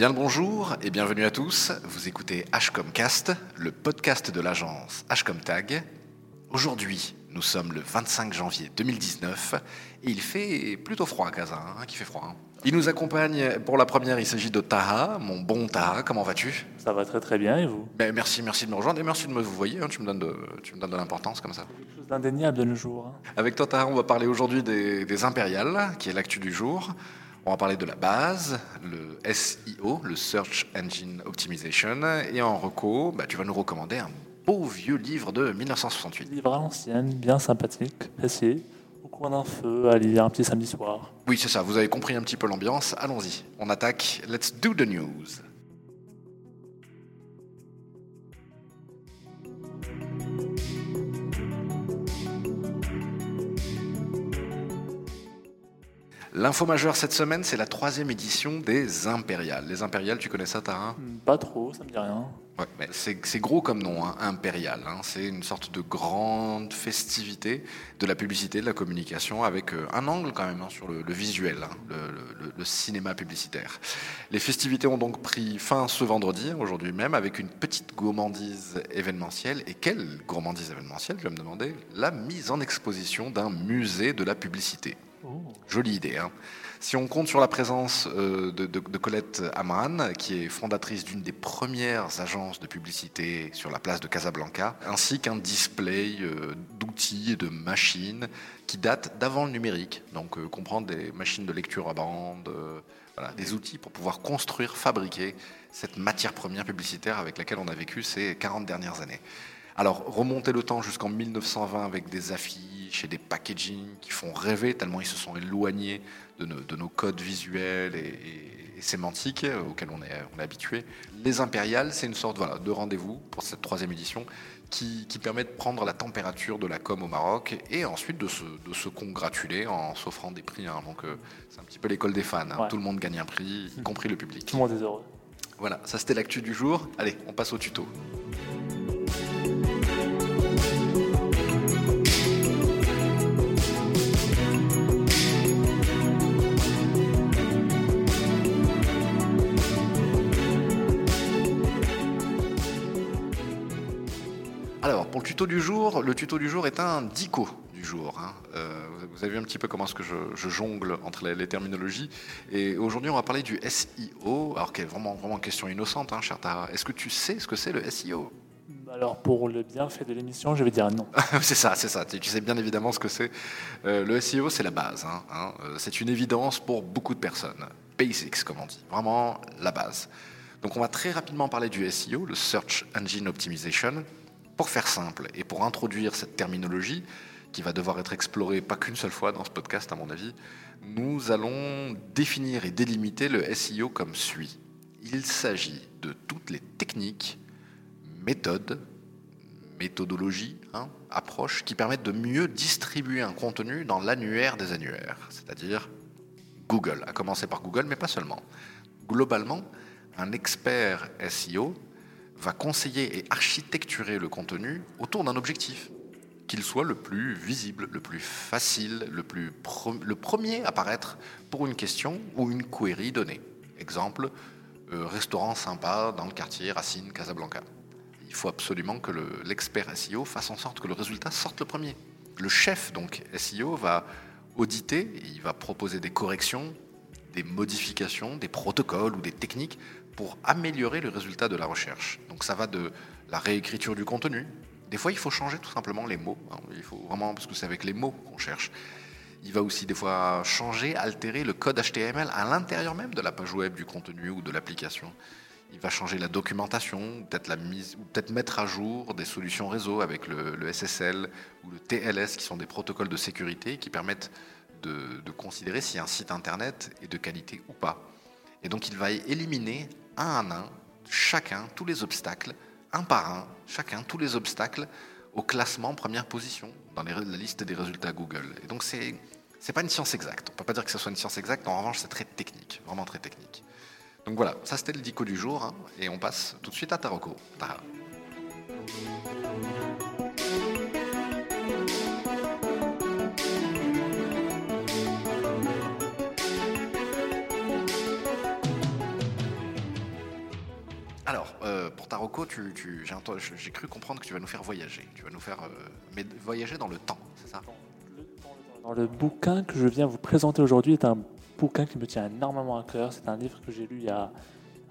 Bien le bonjour et bienvenue à tous. Vous écoutez Hcomcast, le podcast de l'agence Hcomtag. Aujourd'hui, nous sommes le 25 janvier 2019 et il fait plutôt froid à Casa, hein, qui fait froid. hein. Il nous accompagne pour la première, il s'agit de Taha, mon bon Taha, comment vas-tu? Ça va très très bien et vous? Ben, Merci, merci de me rejoindre et merci de me vous voyez, hein, tu me donnes de, tu me donnes de l'importance comme ça. Quelque chose d'indéniable de nos jours. Avec toi Taha, on va parler aujourd'hui des, des impériales, qui est l'actu du jour. On va parler de la base, le SEO, le Search Engine Optimization, et en reco, bah, tu vas nous recommander un beau vieux livre de 1968. Livre à l'ancienne, bien sympathique, facile, au coin d'un feu, à lire un petit samedi soir. Oui, c'est ça, vous avez compris un petit peu l'ambiance. Allons-y, on attaque. Let's do the news. L'info majeure cette semaine, c'est la troisième édition des Impériales. Les Impériales, tu connais ça, Tara? Hmm, Pas trop, ça me dit rien. Ouais, mais c'est gros comme nom, hein, impérial. hein. C'est une sorte de grande festivité de la publicité, de la communication, avec euh, un angle quand même hein, sur le, le visuel, hein, le, le- le cinéma publicitaire. Les festivités ont donc pris fin ce vendredi, aujourd'hui même, avec une petite gourmandise événementielle. Et quelle gourmandise événementielle, je vais me demander? La mise en exposition d'un musée de la publicité. Jolie idée. hein. Si on compte sur la présence euh, de, Colette Amran, qui est fondatrice d'une des premières agences de publicité sur la place de Casablanca, ainsi qu'un display euh, d'outils et de machines qui date d'avant le numérique, donc euh, comprendre des machines de lecture à bande, des outils pour pouvoir construire, fabriquer cette matière première publicitaire avec laquelle on a vécu ces 40 dernières années. Alors, remonter le temps jusqu'en 1920 avec des affiches et des packaging qui font rêver tellement ils se sont éloignés de nos, de nos codes visuels et, et- et sémantiques euh, auxquels on est, on est habitué. Les impériales, c'est une sorte voilà, de rendez-vous pour cette troisième édition qui, qui permet de prendre la température de la com au Maroc et ensuite de se, de se congratuler en s'offrant des prix. hein. Donc, euh, c'est un petit peu l'école des fans. hein. Ouais. Tout le monde gagne un prix, y compris le public. Tout le monde est heureux. Voilà, ça c'était l'actu du jour. Allez, on passe au tuto. Pour le tuto du jour, le tuto du jour est un dico du jour. hein. Euh, vous avez vu un petit peu comment est-ce que je, je jongle entre les, les terminologies. Et aujourd'hui, on va parler du SEO, alors qui est vraiment, vraiment une question innocente, hein, cher Tara. Est-ce que tu sais ce que c'est le SEO Alors pour le bienfait de l'émission, je vais dire non. C'est ça, c'est ça. Tu tu sais bien évidemment ce que c'est. Euh, le SEO, c'est la base. hein, hein. Euh, C'est une évidence pour beaucoup de personnes. Basics, comme on dit. Vraiment la base. Donc on va très rapidement parler du SEO, le Search Engine Optimization. Pour faire simple et pour introduire cette terminologie qui va devoir être explorée pas qu'une seule fois dans ce podcast à mon avis, nous allons définir et délimiter le SEO comme suit. Il s'agit de toutes les techniques, méthodes, méthodologies, hein, approches qui permettent de mieux distribuer un contenu dans l'annuaire des annuaires, c'est-à-dire Google, à commencer par Google, mais pas seulement. Globalement, un expert SEO va conseiller et architecturer le contenu autour d'un objectif, qu'il soit le plus visible, le plus facile, le, premier à apparaître pour une question ou une query donnée. Exemple, euh, restaurant sympa dans le quartier Racine, Casablanca. Il faut absolument que le- l'expert SEO fasse en sorte que le résultat sorte le premier. Le chef donc SEO va auditer, il va proposer des corrections, des modifications, des protocoles ou des techniques améliorer le résultat de la recherche. Donc ça va de la réécriture du contenu. Des fois, il faut changer tout simplement les mots. hein. Il faut vraiment parce que c'est avec les mots qu'on cherche. Il va aussi des fois changer, altérer le code HTML à l'intérieur même de la page web, du contenu ou de l'application. Il va changer la documentation, peut-être la mise, ou peut-être mettre à jour des solutions réseau avec le, SSL ou le TLS, qui sont des protocoles de sécurité qui permettent de considérer si un site internet est de qualité ou pas. Et donc il va éliminer un à un, chacun, tous les obstacles, un par un, chacun, tous les obstacles au classement première position dans la liste des résultats Google. Et donc c'est c'est pas une science exacte. On peut pas dire que ce soit une science exacte. En revanche, c'est très technique, vraiment très technique. Donc voilà, ça c'était le dico du jour, hein, et on passe tout de suite à Taroko. Rocco, tu, tu- j'ai cru comprendre que tu vas nous faire voyager. Tu vas nous faire euh, mais voyager dans le temps, c'est ça? Dans le bouquin que je viens vous présenter aujourd'hui est un bouquin qui me tient énormément à cœur. C'est un livre que j'ai lu il y a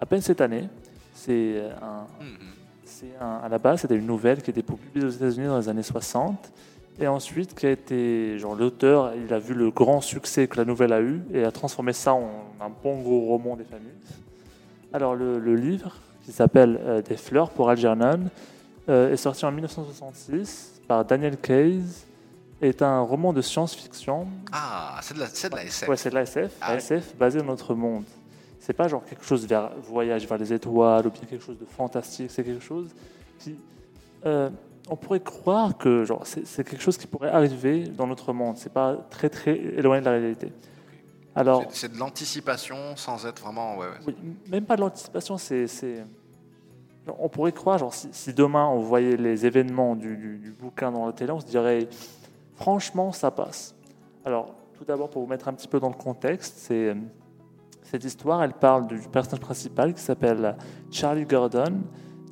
à peine cette année. C'est un, c'est un- à la base, c'était une nouvelle qui était publiée aux États-Unis dans les années 60. Et ensuite, qui a été, genre, l'auteur, il a vu le grand succès que la nouvelle a eu et a transformé ça en un bon gros roman des familles. Alors, le, le livre, qui s'appelle euh, Des fleurs pour Algernon, euh, est sorti en 1966 par Daniel Case. Est un roman de science-fiction Ah, c'est de, de la SF. Ouais, c'est de la SF, Ah la. SF basée dans notre monde. C'est pas genre quelque chose vers voyage vers les étoiles ou bien quelque chose de fantastique. C'est quelque chose qui, euh, on pourrait croire que genre c'est quelque chose qui pourrait arriver dans notre monde. C'est pas très très éloigné de la réalité. Alors, C'est- de l'anticipation sans être vraiment. Ouais, ouais. oui, même pas de l'anticipation. C'est, on pourrait croire genre si, si demain on voyait les événements du, du- du bouquin dans la télé, on se dirait franchement ça passe. Alors, tout d'abord pour vous mettre un petit peu dans le contexte, c'est cette histoire, elle parle du personnage principal qui s'appelle Charlie Gordon.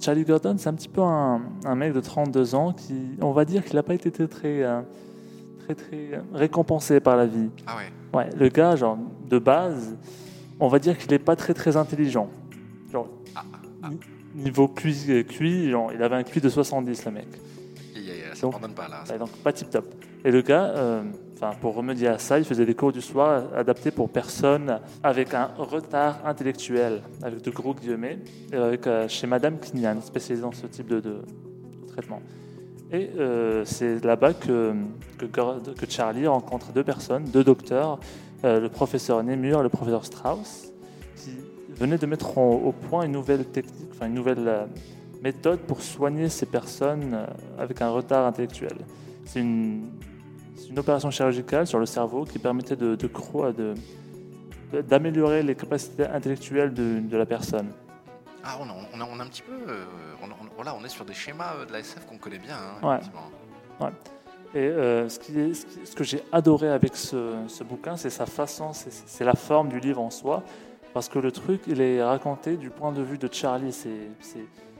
Charlie Gordon, c'est un petit peu un, un mec de 32 ans qui, on va dire qu'il n'a pas été très très, euh, très très euh, récompensé par la vie. Ah ouais. Ouais, le gars, genre, de base, on va dire qu'il n'est pas très très intelligent. Genre, Ah, ah. ni- niveau QI, euh, QI, genre, il avait un QI de 70, le mec. Et, et, ça Donc- pas là. Ouais, donc pas tip top. Et le gars, euh, pour remédier à ça, il faisait des cours du soir adaptés pour personnes avec un retard intellectuel, avec de gros guillemets, et avec, euh, chez Madame Kinyan, spécialisée dans ce type de traitement. Et euh, c'est là-bas que, Charlie rencontre deux personnes, deux docteurs, euh, le professeur Nemur et le professeur Strauss, qui venaient de mettre au point une nouvelle technique, une nouvelle euh, méthode pour soigner ces personnes avec un retard intellectuel. C'est une, opération chirurgicale sur le cerveau qui permettait de, d'améliorer les capacités intellectuelles de la personne. Ah, on a, on a- on a un petit peu. euh, on, on- voilà, on est sur des schémas euh, de la SF qu'on connaît bien. hein, Ouais. Et euh, ce, qui est- ce qui- ce que j'ai adoré avec ce, ce bouquin, c'est sa façon, c'est, la forme du livre en soi. Parce que le truc, il est raconté du point de vue de Charlie. C'est,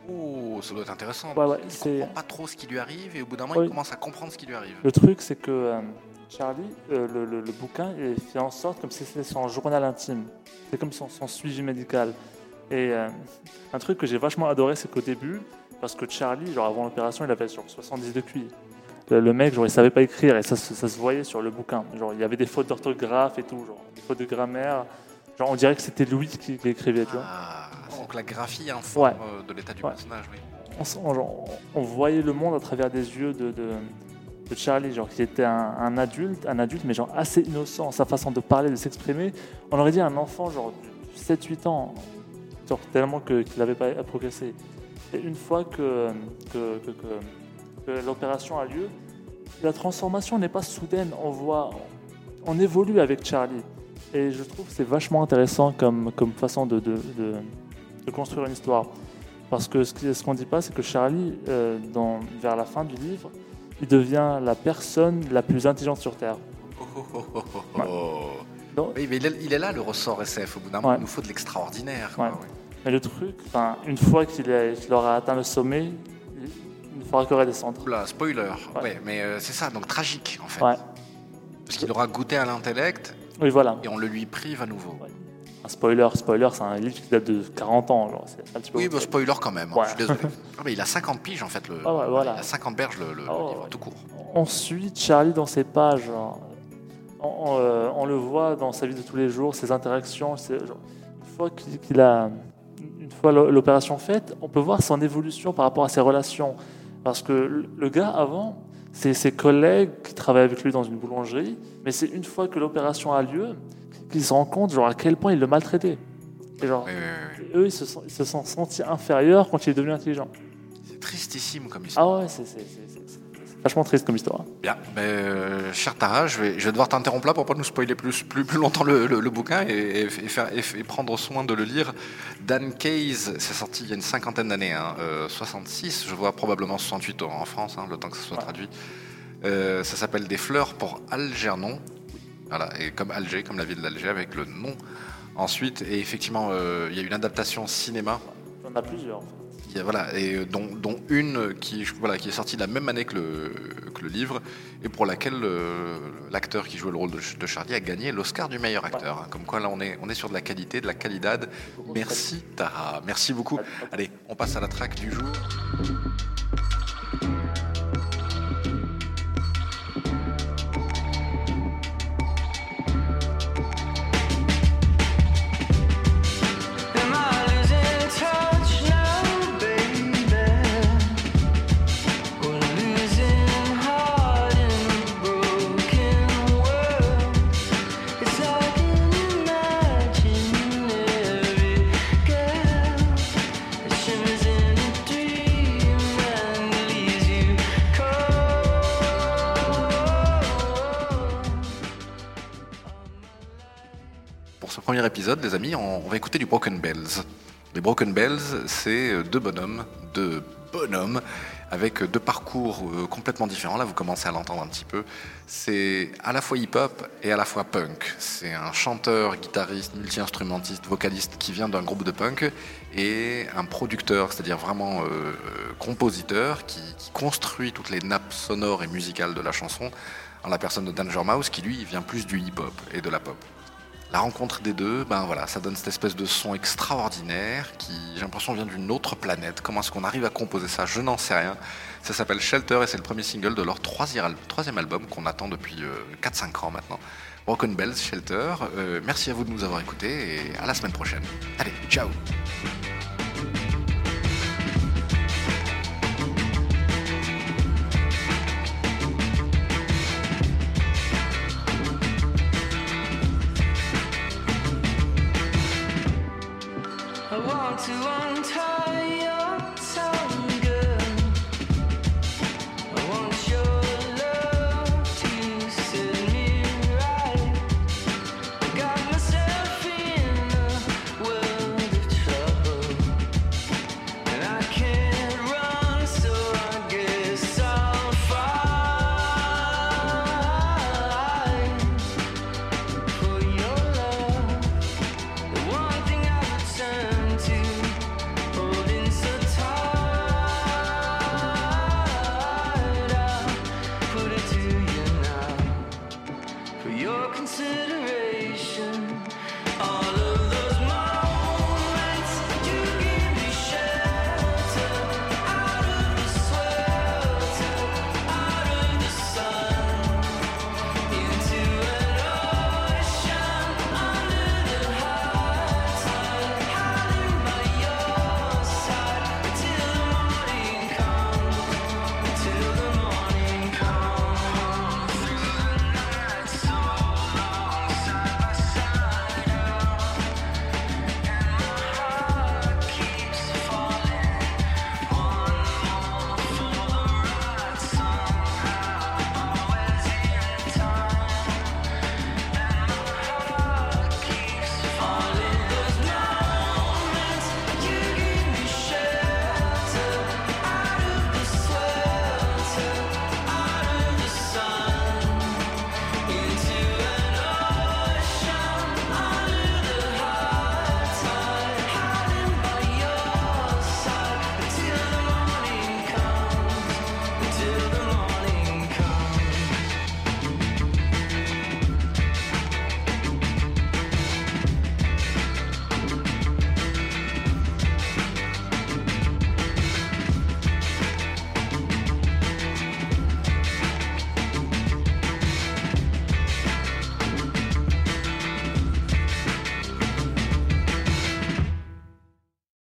Oh, ça doit être intéressant. Ouais, ouais, il comprend pas trop ce qui lui arrive et au bout d'un moment, il commence à comprendre ce qui lui arrive. Le truc, c'est que euh, Charlie, euh, le, le- le bouquin, il est fait en sorte comme si c'était son journal intime. C'est comme son, son suivi médical. Et euh, un truc que j'ai vachement adoré, c'est qu'au début, parce que Charlie, genre avant l'opération, il avait genre 70 de QI. Le, le mec, genre, il savait pas écrire et ça, se- ça se voyait sur le bouquin. Genre, il y avait des fautes d'orthographe et tout, genre, des fautes de grammaire. Genre, on dirait que c'était Louis qui, qui écrivait, tu vois. Ah, donc la graphie informe Ouais. euh, de l'état du Ouais. personnage, oui. on, genre, voyait le monde à travers des yeux de, de, de Charlie, genre qui était un, un adulte, un adulte mais genre assez innocent, sa façon de parler, de s'exprimer. On aurait dit un enfant genre de 7-8 ans, genre tellement que- qu'il n'avait pas progressé. Et une fois que, que, que- que- que l'opération a lieu, la transformation n'est pas soudaine. On voit, on évolue avec Charlie. Et je trouve que c'est vachement intéressant comme, comme façon de, de, de- de construire une histoire. Parce que ce qu'on ne dit pas, c'est que Charlie, euh, dans, vers la fin du livre, il devient la personne la plus intelligente sur Terre. Oh, oh, oh, oh, Donc- Oui, mais il est, il est là le ressort SF. Au bout d'un moment, Ouais. il nous faut de l'extraordinaire. quoi, Ouais. ouais. Mais le truc, une fois qu'il qu'il aura atteint le sommet, il il ne fera que redescendre. Oula, spoiler. Ouais. Mais euh, c'est ça, donc tragique en fait. Parce qu'il aura goûté à l'intellect Oui, voilà. et on le lui prive à nouveau. Un spoiler, spoiler, c'est un livre qui date de 40 ans. Genre, un petit peu Oui, bah, spoiler quand même, hein, je suis désolé. Ah, mais il a 50 piges en fait, le, Ah ouais, voilà. il a 50 berges le, le- le Ah livre, tout court. on suit Charlie dans ses pages. On, on, euh, on le voit dans sa vie de tous les jours, ses interactions. genre, une fois qu'il a, une fois l'o- l'opération faite, on peut voir son évolution par rapport à ses relations. Parce que le- gars avant, c'est ses collègues qui travaillent avec lui dans une boulangerie, mais c'est une fois que l'opération a lieu qu'il se rend compte genre à quel point il le maltraitait. Et genre, Oui, oui, oui. eux, ils se, sont, ils se sont sentis inférieurs quand il est devenu intelligent. C'est tristissime comme histoire. Ah ouais, c'est vachement triste comme histoire. Bien, mais, euh, cher Tara, je vais, je vais devoir t'interrompre là pour pas nous spoiler plus, plus, plus longtemps le, le- le bouquin et, et- et faire, et, prendre soin de le lire. Dan Case, c'est sorti il y a une cinquantaine d'années, hein, euh, 66, je vois probablement 68 en France, hein, le temps que ça soit Ouais. traduit. Euh, ça s'appelle Des fleurs pour Algernon, voilà, et comme Alger, comme la ville d'Alger, avec le nom. Ensuite, et effectivement, euh, il y a une adaptation cinéma. Il y en a plusieurs. en fait. Voilà, et dont, dont une qui, voilà, qui est sortie la même année que le, que le livre, et pour laquelle euh, l'acteur qui jouait le rôle de, Charlie a gagné l'Oscar du meilleur acteur. Comme quoi, là, on est, on est sur de la qualité, de la qualidad. Merci, Tara. Merci beaucoup. Allez, on passe à la track du jour. Premier épisode, les amis, on, va écouter du Broken Bells. Les Broken Bells, c'est euh, deux bonhommes, deux bonhommes, avec deux parcours euh, complètement différents. Là, vous commencez à l'entendre un petit peu. C'est à la fois hip-hop et à la fois punk. C'est un chanteur, guitariste, multi-instrumentiste, vocaliste qui vient d'un groupe de punk et un producteur, c'est-à-dire vraiment euh, euh, compositeur, qui, qui construit toutes les nappes sonores et musicales de la chanson, en la personne de Danger Mouse, qui lui vient plus du hip-hop et de la pop. La rencontre des deux, ben voilà, ça donne cette espèce de son extraordinaire qui, j'ai l'impression, vient d'une autre planète. Comment est-ce qu'on arrive à composer ça? Je n'en sais rien. Ça s'appelle Shelter et c'est le premier single de leur troisième, album qu'on attend depuis euh, 4-5 ans maintenant. Broken Bells, Shelter. Euh, merci à vous de nous avoir écoutés et à la semaine prochaine. Allez, ciao to untie your